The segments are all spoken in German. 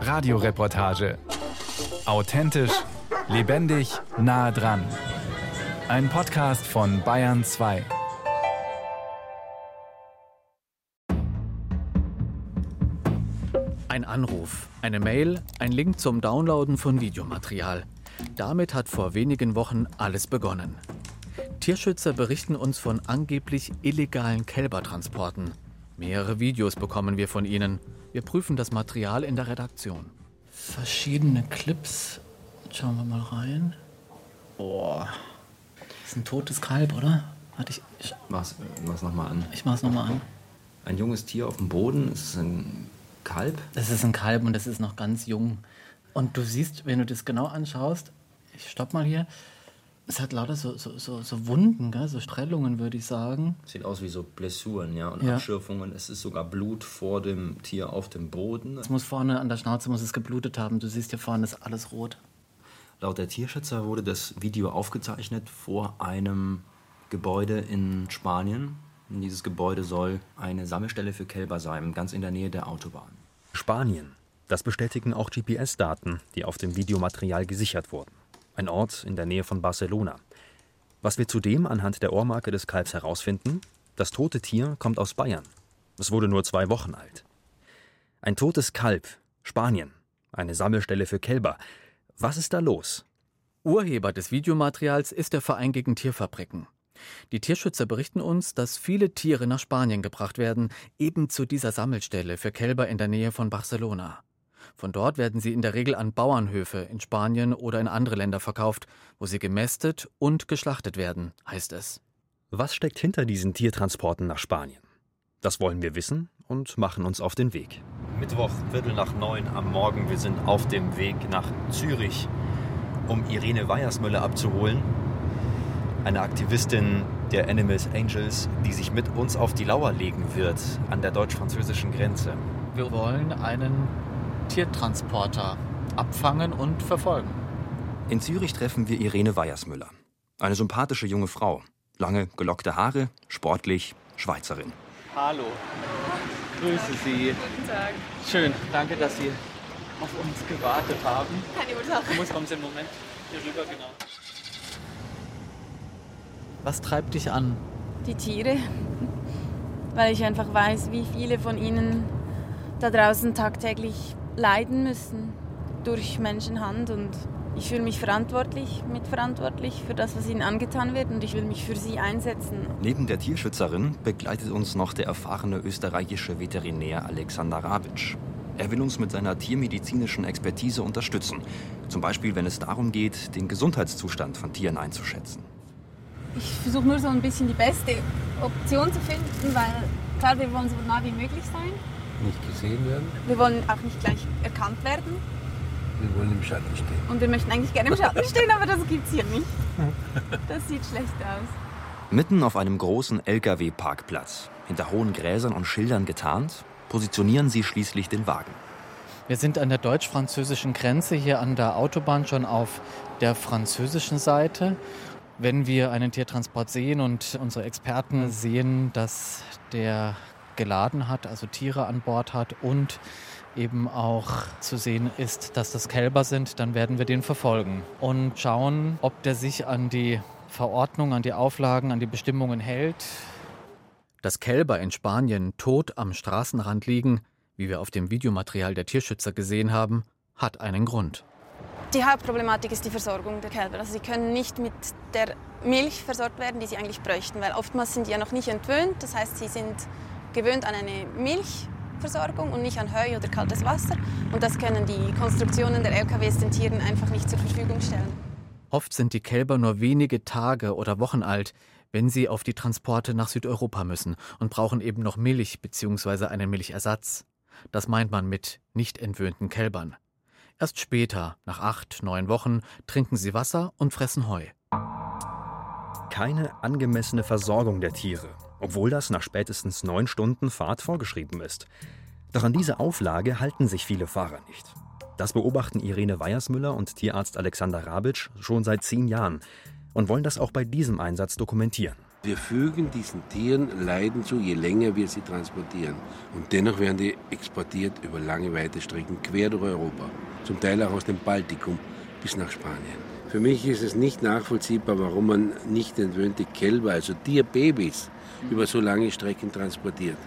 Radioreportage. Authentisch, lebendig, nah dran. Ein Podcast von Bayern 2. Ein Anruf, eine Mail, ein Link zum Downloaden von Videomaterial. Damit hat vor wenigen Wochen alles begonnen. Tierschützer berichten uns von angeblich illegalen Kälbertransporten. Mehrere Videos bekommen wir von ihnen. Wir prüfen das Material in der Redaktion. Verschiedene Clips. Schauen wir mal rein. Boah. Das ist ein totes Kalb, oder? Warte, ich. Ich mach's, mach's nochmal an. Ich mach's nochmal an. Ein junges Tier auf dem Boden. Ist es ein Kalb? Das ist ein Kalb und das ist noch ganz jung. Und du siehst, wenn du das genau anschaust, ich stopp mal hier, es hat lauter so, so, so, so Wunden, gell? so Strellungen, würde ich sagen. Sieht aus wie so Blessuren, ja, und Ja. Abschürfungen. Es ist sogar Blut vor dem Tier auf dem Boden. Es muss vorne an der Schnauze muss es geblutet haben. Du siehst hier vorne ist alles rot. Laut der Tierschützer wurde das Video aufgezeichnet vor einem Gebäude in Spanien. Und dieses Gebäude soll eine Sammelstelle für Kälber sein, ganz in der Nähe der Autobahn. Spanien. Das bestätigen auch GPS-Daten, die auf dem Videomaterial gesichert wurden. Ein Ort in der Nähe von Barcelona. Was wir zudem anhand der Ohrmarke des Kalbs herausfinden, das tote Tier kommt aus Bayern. Es wurde nur zwei Wochen alt. Ein totes Kalb, Spanien. Eine Sammelstelle für Kälber. Was ist da los? Urheber des Videomaterials ist der Verein gegen Tierfabriken. Die Tierschützer berichten uns, dass viele Tiere nach Spanien gebracht werden, eben zu dieser Sammelstelle für Kälber in der Nähe von Barcelona. Von dort werden sie in der Regel an Bauernhöfe in Spanien oder in andere Länder verkauft, wo sie gemästet und geschlachtet werden, heißt es. Was steckt hinter diesen Tiertransporten nach Spanien? Das wollen wir wissen und machen uns auf den Weg. Mittwoch, Viertel nach neun am Morgen. Wir sind auf dem Weg nach Zürich, um Irene Weiersmüller abzuholen. Eine Aktivistin der Animals Angels, die sich mit uns auf die Lauer legen wird an der deutsch-französischen Grenze. Wir wollen einen Tiertransporter abfangen und verfolgen. In Zürich treffen wir Irene Weiersmüller. Eine sympathische junge Frau. Lange gelockte Haare, sportlich, Schweizerin. Hallo. Grüße Sie. Guten Tag. Schön, danke, dass Sie auf uns gewartet haben. Keine Ursache. Du musst kommen Sie einen Moment hier rüber, genau. Was treibt dich an? Die Tiere. Weil ich einfach weiß, wie viele von ihnen da draußen tagtäglich leiden müssen durch Menschenhand und ich fühle mich verantwortlich, mitverantwortlich für das, was ihnen angetan wird und ich will mich für sie einsetzen. Neben der Tierschützerin begleitet uns noch der erfahrene österreichische Veterinär Alexander Rabitsch. Er will uns mit seiner tiermedizinischen Expertise unterstützen. Zum Beispiel, wenn es darum geht, den Gesundheitszustand von Tieren einzuschätzen. Ich versuche nur so ein bisschen die beste Option zu finden, weil klar, wir wollen so nah wie möglich sein. Nicht gesehen werden. Wir wollen auch nicht gleich erkannt werden Wir wollen im Schatten stehen. und wir möchten eigentlich gerne im Schatten stehen, aber das gibt's hier nicht. Das sieht schlecht aus. Mitten auf einem großen Lkw-Parkplatz, hinter hohen Gräsern und Schildern getarnt, positionieren sie schließlich den Wagen. Wir sind an der deutsch-französischen Grenze hier an der Autobahn schon auf der französischen Seite. Wenn wir einen Tiertransport sehen und unsere Experten sehen, dass der geladen hat, also Tiere an Bord hat und eben auch zu sehen ist, dass das Kälber sind, dann werden wir den verfolgen und schauen, ob der sich an die Verordnung, an die Auflagen, an die Bestimmungen hält. Dass Kälber in Spanien tot am Straßenrand liegen, wie wir auf dem Videomaterial der Tierschützer gesehen haben, hat einen Grund. Die Hauptproblematik ist die Versorgung der Kälber. Also sie können nicht mit der Milch versorgt werden, die sie eigentlich bräuchten, weil oftmals sind die ja noch nicht entwöhnt. Das heißt, sie sind gewöhnt an eine Milchversorgung und nicht an Heu oder kaltes Wasser. Und das können die Konstruktionen der LKWs den Tieren einfach nicht zur Verfügung stellen. Oft sind die Kälber nur wenige Tage oder Wochen alt, wenn sie auf die Transporte nach Südeuropa müssen und brauchen eben noch Milch bzw. einen Milchersatz. Das meint man mit nicht entwöhnten Kälbern. Erst später, nach acht, neun Wochen, trinken sie Wasser und fressen Heu. Keine angemessene Versorgung der Tiere, obwohl das nach spätestens neun Stunden Fahrt vorgeschrieben ist. Doch an diese Auflage halten sich viele Fahrer nicht. Das beobachten Irene Weiersmüller und Tierarzt Alexander Rabitsch schon seit zehn Jahren und wollen das auch bei diesem Einsatz dokumentieren. Wir fügen diesen Tieren Leiden zu, je länger wir sie transportieren. Und dennoch werden die exportiert über lange, weite Strecken quer durch Europa. Zum Teil auch aus dem Baltikum bis nach Spanien. Für mich ist es nicht nachvollziehbar, warum man nicht entwöhnte Kälber, also Tierbabys, über so lange Strecken transportiert.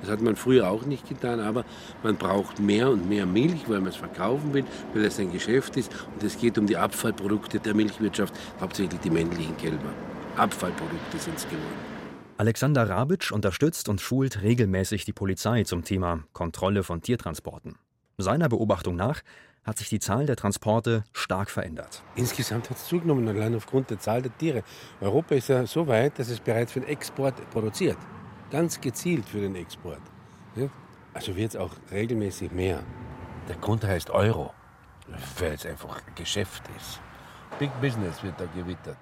Das hat man früher auch nicht getan, aber man braucht mehr und mehr Milch, weil man es verkaufen will, weil es ein Geschäft ist. Und es geht um die Abfallprodukte der Milchwirtschaft, hauptsächlich die männlichen Kälber. Abfallprodukte sind es geworden. Alexander Rabitsch unterstützt und schult regelmäßig die Polizei zum Thema Kontrolle von Tiertransporten. Seiner Beobachtung nach hat sich die Zahl der Transporte stark verändert. Insgesamt hat es zugenommen, allein aufgrund der Zahl der Tiere. Europa ist ja so weit, dass es bereits für den Export produziert. Ganz gezielt für den Export. Ja? Also wird es auch regelmäßig mehr. Der Grund heißt Euro, weil es einfach Geschäft ist. Big Business wird da gewittert.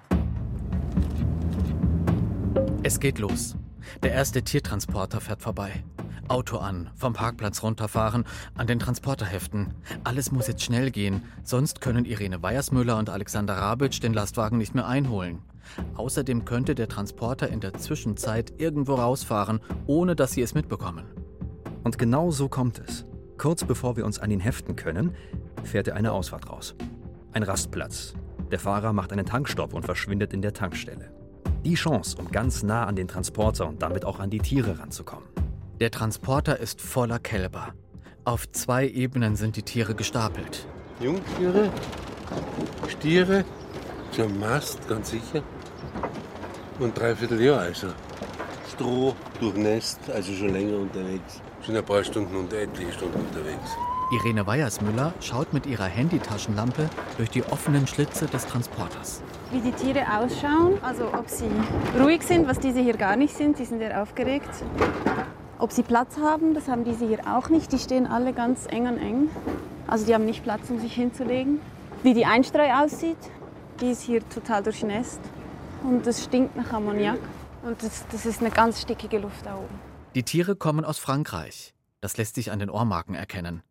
Es geht los. Der erste Tiertransporter fährt vorbei. Auto an, vom Parkplatz runterfahren, an den Transporter heften. Alles muss jetzt schnell gehen, sonst können Irene Weiersmüller und Alexander Rabitsch den Lastwagen nicht mehr einholen. Außerdem könnte der Transporter in der Zwischenzeit irgendwo rausfahren, ohne dass sie es mitbekommen. Und genau so kommt es. Kurz bevor wir uns an ihn heften können, fährt er eine Ausfahrt raus. Ein Rastplatz. Der Fahrer macht einen Tankstopp und verschwindet in der Tankstelle. Die Chance, um ganz nah an den Transporter und damit auch an die Tiere ranzukommen. Der Transporter ist voller Kälber. Auf zwei Ebenen sind die Tiere gestapelt. Jungtiere, Stiere, zum Mast, ganz sicher. Und dreiviertel Jahr also. Stroh, durchnässt, also schon länger unterwegs. Schon ein paar Stunden und etliche Stunden unterwegs. Irene Weiersmüller schaut mit ihrer Handytaschenlampe durch die offenen Schlitze des Transporters. Wie die Tiere ausschauen, also ob sie ruhig sind, was diese hier gar nicht sind, die sind eher aufgeregt. Ob sie Platz haben, das haben diese hier auch nicht. Die stehen alle ganz eng an eng. Also die haben nicht Platz, um sich hinzulegen. Wie die Einstreu aussieht, die ist hier total durchnässt. Und es stinkt nach Ammoniak. Und das, das ist eine ganz stickige Luft da oben. Die Tiere kommen aus Frankreich. Das lässt sich an den Ohrmarken erkennen.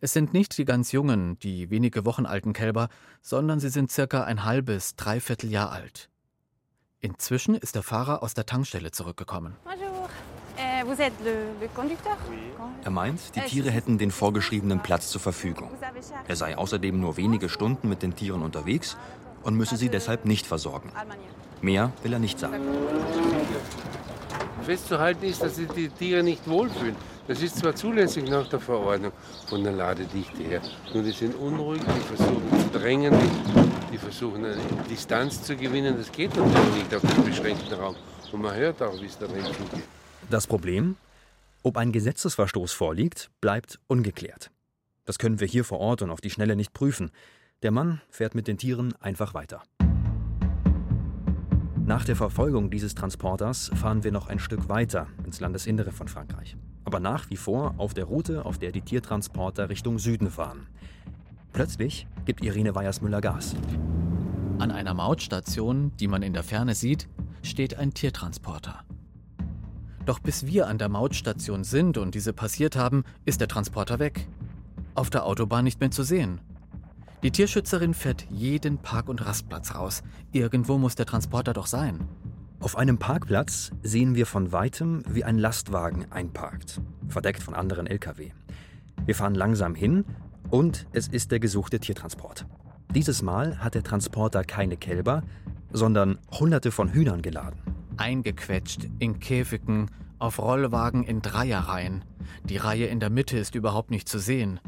Es sind nicht die ganz jungen, die wenige Wochen alten Kälber, sondern sie sind circa ein halbes, dreiviertel Jahr alt. Inzwischen ist der Fahrer aus der Tankstelle zurückgekommen. Bonjour. Er meint, die Tiere hätten den vorgeschriebenen Platz zur Verfügung. Er sei außerdem nur wenige Stunden mit den Tieren unterwegs und müsse sie deshalb nicht versorgen. Mehr will er nicht sagen. Festzuhalten ist, dass sich die Tiere nicht wohlfühlen. Das ist zwar zulässig nach der Verordnung von der Ladedichte her, nur die sind unruhig, die versuchen zu drängen, die, die versuchen eine Distanz zu gewinnen. Das geht natürlich nicht auf dem beschränkten Raum. Und man hört auch, wie es da drin zugeht. Das Problem? Ob ein Gesetzesverstoß vorliegt, bleibt ungeklärt. Das können wir hier vor Ort und auf die Schnelle nicht prüfen. Der Mann fährt mit den Tieren einfach weiter. Nach der Verfolgung dieses Transporters fahren wir noch ein Stück weiter ins Landesinnere von Frankreich. Aber nach wie vor auf der Route, auf der die Tiertransporter Richtung Süden fahren. Plötzlich gibt Irene Weiersmüller Gas. An einer Mautstation, die man in der Ferne sieht, steht ein Tiertransporter. Doch bis wir an der Mautstation sind und diese passiert haben, ist der Transporter weg. Auf der Autobahn nicht mehr zu sehen. Die Tierschützerin fährt jeden Park- und Rastplatz raus. Irgendwo muss der Transporter doch sein. Auf einem Parkplatz sehen wir von weitem, wie ein Lastwagen einparkt, verdeckt von anderen Lkw. Wir fahren langsam hin und es ist der gesuchte Tiertransport. Dieses Mal hat der Transporter keine Kälber, sondern hunderte von Hühnern geladen. Eingequetscht, in Käfigen, auf Rollwagen in Dreierreihen. Die Reihe in der Mitte ist überhaupt nicht zu sehen.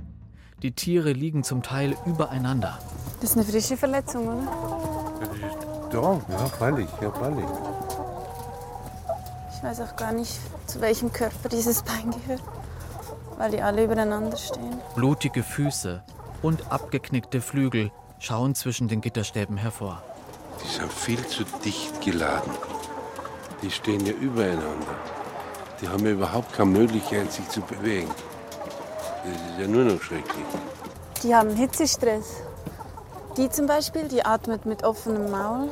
Die Tiere liegen zum Teil übereinander. Das ist eine frische Verletzung, oder? Ja, ja, freilich, ja, freilich. Ich weiß auch gar nicht, zu welchem Körper dieses Bein gehört, weil die alle übereinander stehen. Blutige Füße und abgeknickte Flügel schauen zwischen den Gitterstäben hervor. Die sind viel zu dicht geladen. Die stehen ja übereinander. Die haben ja überhaupt keine Möglichkeit, sich zu bewegen. Das ist ja nur noch schrecklich. Die haben Hitzestress. Die zum Beispiel, die atmet mit offenem Maul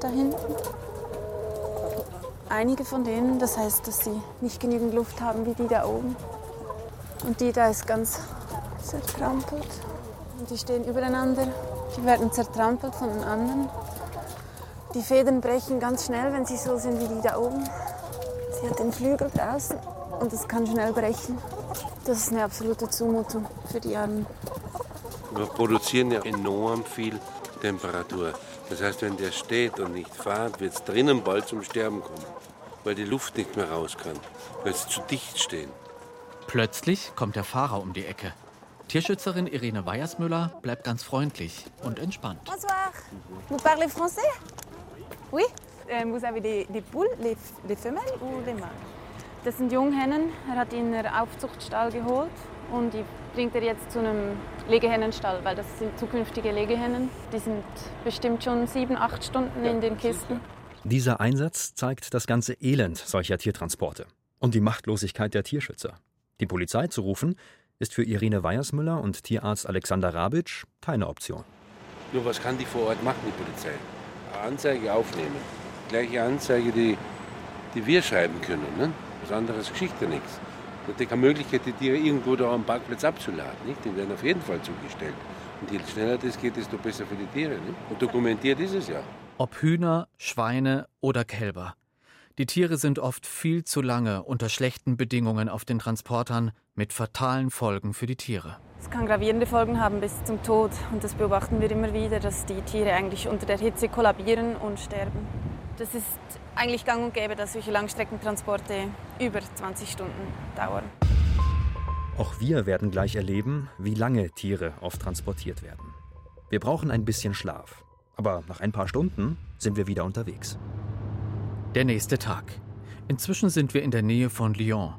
da hinten. Einige von denen, das heißt, dass sie nicht genügend Luft haben wie die da oben. Und die da ist ganz zertrampelt. Und die stehen übereinander. Die werden zertrampelt von den anderen. Die Federn brechen ganz schnell, wenn sie so sind wie die da oben. Sie hat den Flügel draußen und es kann schnell brechen. Das ist eine absolute Zumutung für die Armen. Wir produzieren ja enorm viel Temperatur. Das heißt, wenn der steht und nicht fährt, wird es drinnen bald zum Sterben kommen, weil die Luft nicht mehr raus kann, weil sie zu dicht stehen. Plötzlich kommt der Fahrer um die Ecke. Tierschützerin Irene Weiersmüller bleibt ganz freundlich und entspannt. Bonsoir. Vous parlez français? Oui. Euh, vous avez des, des poules, les, les femelles ou les mâles? Das sind Junghennen. Er hat die in einen Aufzuchtstall geholt und die bringt er jetzt zu einem Legehennenstall, weil das sind zukünftige Legehennen. Die sind bestimmt schon sieben, acht Stunden in den Kisten. Dieser Einsatz zeigt das ganze Elend solcher Tiertransporte und die Machtlosigkeit der Tierschützer. Die Polizei zu rufen, ist für Irene Weiersmüller und Tierarzt Alexander Rabitsch keine Option. Nur was kann die vor Ort machen, die Polizei? Anzeige aufnehmen. Gleiche Anzeige, die, die wir schreiben können. Ne? Was anderes Geschichte nichts. Es hat keine Möglichkeit, die Tiere irgendwo da am Parkplatz abzuladen. Nicht? Die werden auf jeden Fall zugestellt. Und je schneller das geht, desto besser für die Tiere. Nicht? Und dokumentiert ist es ja. Ob Hühner, Schweine oder Kälber. Die Tiere sind oft viel zu lange unter schlechten Bedingungen auf den Transportern mit fatalen Folgen für die Tiere. Es kann gravierende Folgen haben bis zum Tod. Und das beobachten wir immer wieder, dass die Tiere eigentlich unter der Hitze kollabieren und sterben. Das ist eigentlich gang und gäbe, dass solche Langstreckentransporte über 20 Stunden dauern. Auch wir werden gleich erleben, wie lange Tiere oft transportiert werden. Wir brauchen ein bisschen Schlaf. Aber nach ein paar Stunden sind wir wieder unterwegs. Der nächste Tag. Inzwischen sind wir in der Nähe von Lyon.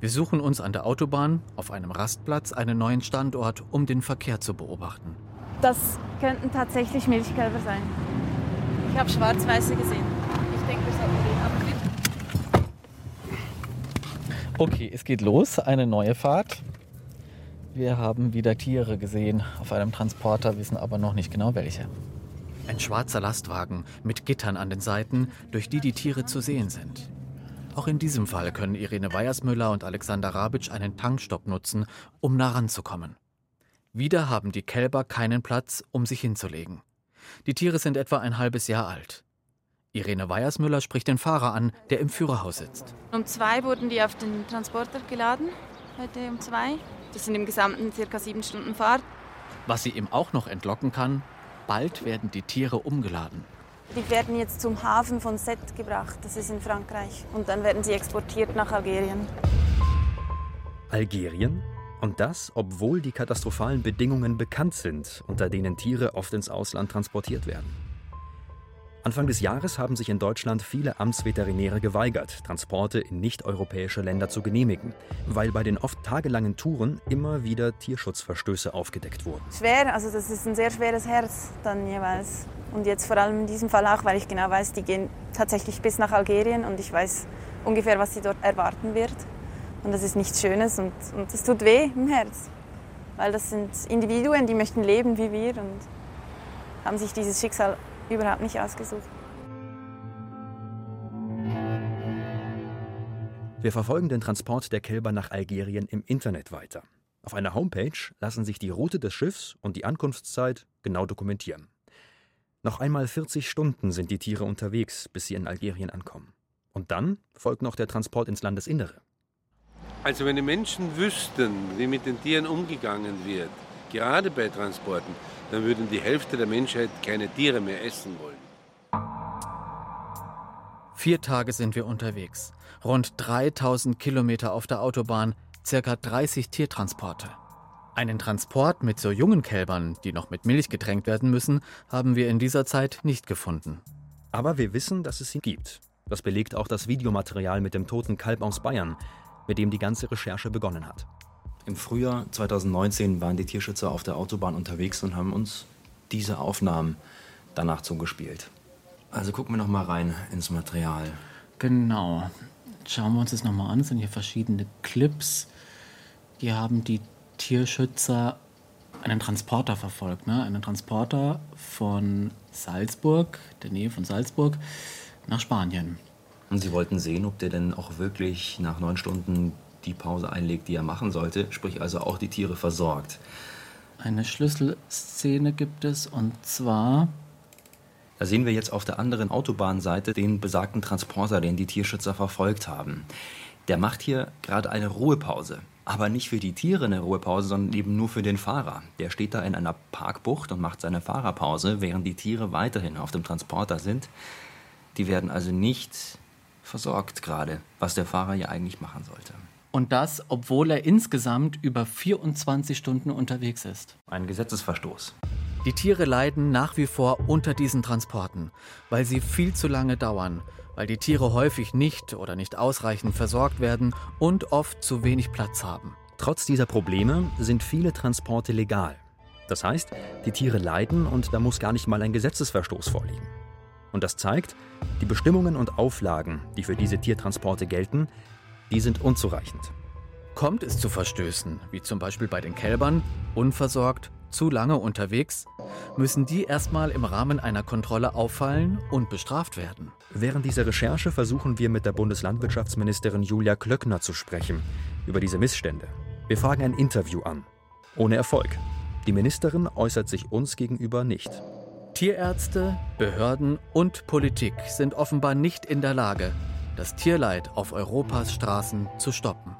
Wir suchen uns an der Autobahn auf einem Rastplatz einen neuen Standort, um den Verkehr zu beobachten. Das könnten tatsächlich Milchkälber sein. Ich habe schwarz-weiße gesehen. Ich denke, wir sollten den abklicken. Okay, es geht los, eine neue Fahrt. Wir haben wieder Tiere gesehen auf einem Transporter, wissen aber noch nicht genau welche. Ein schwarzer Lastwagen mit Gittern an den Seiten, durch die die Tiere zu sehen sind. Auch in diesem Fall können Irene Weiersmüller und Alexander Rabitsch einen Tankstopp nutzen, um nah ranzukommen. Wieder haben die Kälber keinen Platz, um sich hinzulegen. Die Tiere sind etwa ein halbes Jahr alt. Irene Weiersmüller spricht den Fahrer an, der im Führerhaus sitzt. Um zwei wurden die auf den Transporter geladen. Heute um zwei. Das sind im Gesamten circa sieben Stunden Fahrt. Was sie ihm auch noch entlocken kann, bald werden die Tiere umgeladen. Die werden jetzt zum Hafen von Sète gebracht. Das ist in Frankreich. Und dann werden sie exportiert nach Algerien. Algerien? Und das, obwohl die katastrophalen Bedingungen bekannt sind, unter denen Tiere oft ins Ausland transportiert werden. Anfang des Jahres haben sich in Deutschland viele Amtsveterinäre geweigert, Transporte in nicht-europäische Länder zu genehmigen, weil bei den oft tagelangen Touren immer wieder Tierschutzverstöße aufgedeckt wurden. Schwer, also das ist ein sehr schweres Herz dann jeweils. Und jetzt vor allem in diesem Fall auch, weil ich genau weiß, die gehen tatsächlich bis nach Algerien und ich weiß ungefähr, was sie dort erwarten wird. Und das ist nichts Schönes und, und es tut weh im Herz. Weil das sind Individuen, die möchten leben wie wir und haben sich dieses Schicksal überhaupt nicht ausgesucht. Wir verfolgen den Transport der Kälber nach Algerien im Internet weiter. Auf einer Homepage lassen sich die Route des Schiffs und die Ankunftszeit genau dokumentieren. Noch einmal 40 Stunden sind die Tiere unterwegs, bis sie in Algerien ankommen. Und dann folgt noch der Transport ins Landesinnere. Also wenn die Menschen wüssten, wie mit den Tieren umgegangen wird, gerade bei Transporten, dann würden die Hälfte der Menschheit keine Tiere mehr essen wollen. Vier Tage sind wir unterwegs. Rund 3000 Kilometer auf der Autobahn, circa 30 Tiertransporte. Einen Transport mit so jungen Kälbern, die noch mit Milch getränkt werden müssen, haben wir in dieser Zeit nicht gefunden. Aber wir wissen, dass es sie gibt. Das belegt auch das Videomaterial mit dem toten Kalb aus Bayern, mit dem die ganze Recherche begonnen hat. Im Frühjahr 2019 waren die Tierschützer auf der Autobahn unterwegs und haben uns diese Aufnahmen danach zugespielt. Also gucken wir noch mal rein ins Material. Genau. Schauen wir uns das nochmal an. Es sind hier verschiedene Clips. Hier haben die Tierschützer einen Transporter verfolgt. Ne? Einen Transporter von Salzburg, der Nähe von Salzburg, nach Spanien. Und sie wollten sehen, ob der denn auch wirklich nach neun Stunden die Pause einlegt, die er machen sollte, sprich also auch die Tiere versorgt. Eine Schlüsselszene gibt es und zwar Da sehen wir jetzt auf der anderen Autobahnseite den besagten Transporter, den die Tierschützer verfolgt haben. Der macht hier gerade eine Ruhepause. Aber nicht für die Tiere eine Ruhepause, sondern eben nur für den Fahrer. Der steht da in einer Parkbucht und macht seine Fahrerpause, während die Tiere weiterhin auf dem Transporter sind. Die werden also nicht versorgt gerade, was der Fahrer ja eigentlich machen sollte. Und das, obwohl er insgesamt über 24 Stunden unterwegs ist. Ein Gesetzesverstoß. Die Tiere leiden nach wie vor unter diesen Transporten, weil sie viel zu lange dauern, weil die Tiere häufig nicht oder nicht ausreichend versorgt werden und oft zu wenig Platz haben. Trotz dieser Probleme sind viele Transporte legal. Das heißt, die Tiere leiden und da muss gar nicht mal ein Gesetzesverstoß vorliegen. Und das zeigt, die Bestimmungen und Auflagen, die für diese Tiertransporte gelten, die sind unzureichend. Kommt es zu Verstößen, wie zum Beispiel bei den Kälbern, unversorgt, zu lange unterwegs, müssen die erstmal im Rahmen einer Kontrolle auffallen und bestraft werden. Während dieser Recherche versuchen wir mit der Bundeslandwirtschaftsministerin Julia Klöckner zu sprechen über diese Missstände. Wir fragen ein Interview an. Ohne Erfolg. Die Ministerin äußert sich uns gegenüber nicht. Tierärzte, Behörden und Politik sind offenbar nicht in der Lage, das Tierleid auf Europas Straßen zu stoppen.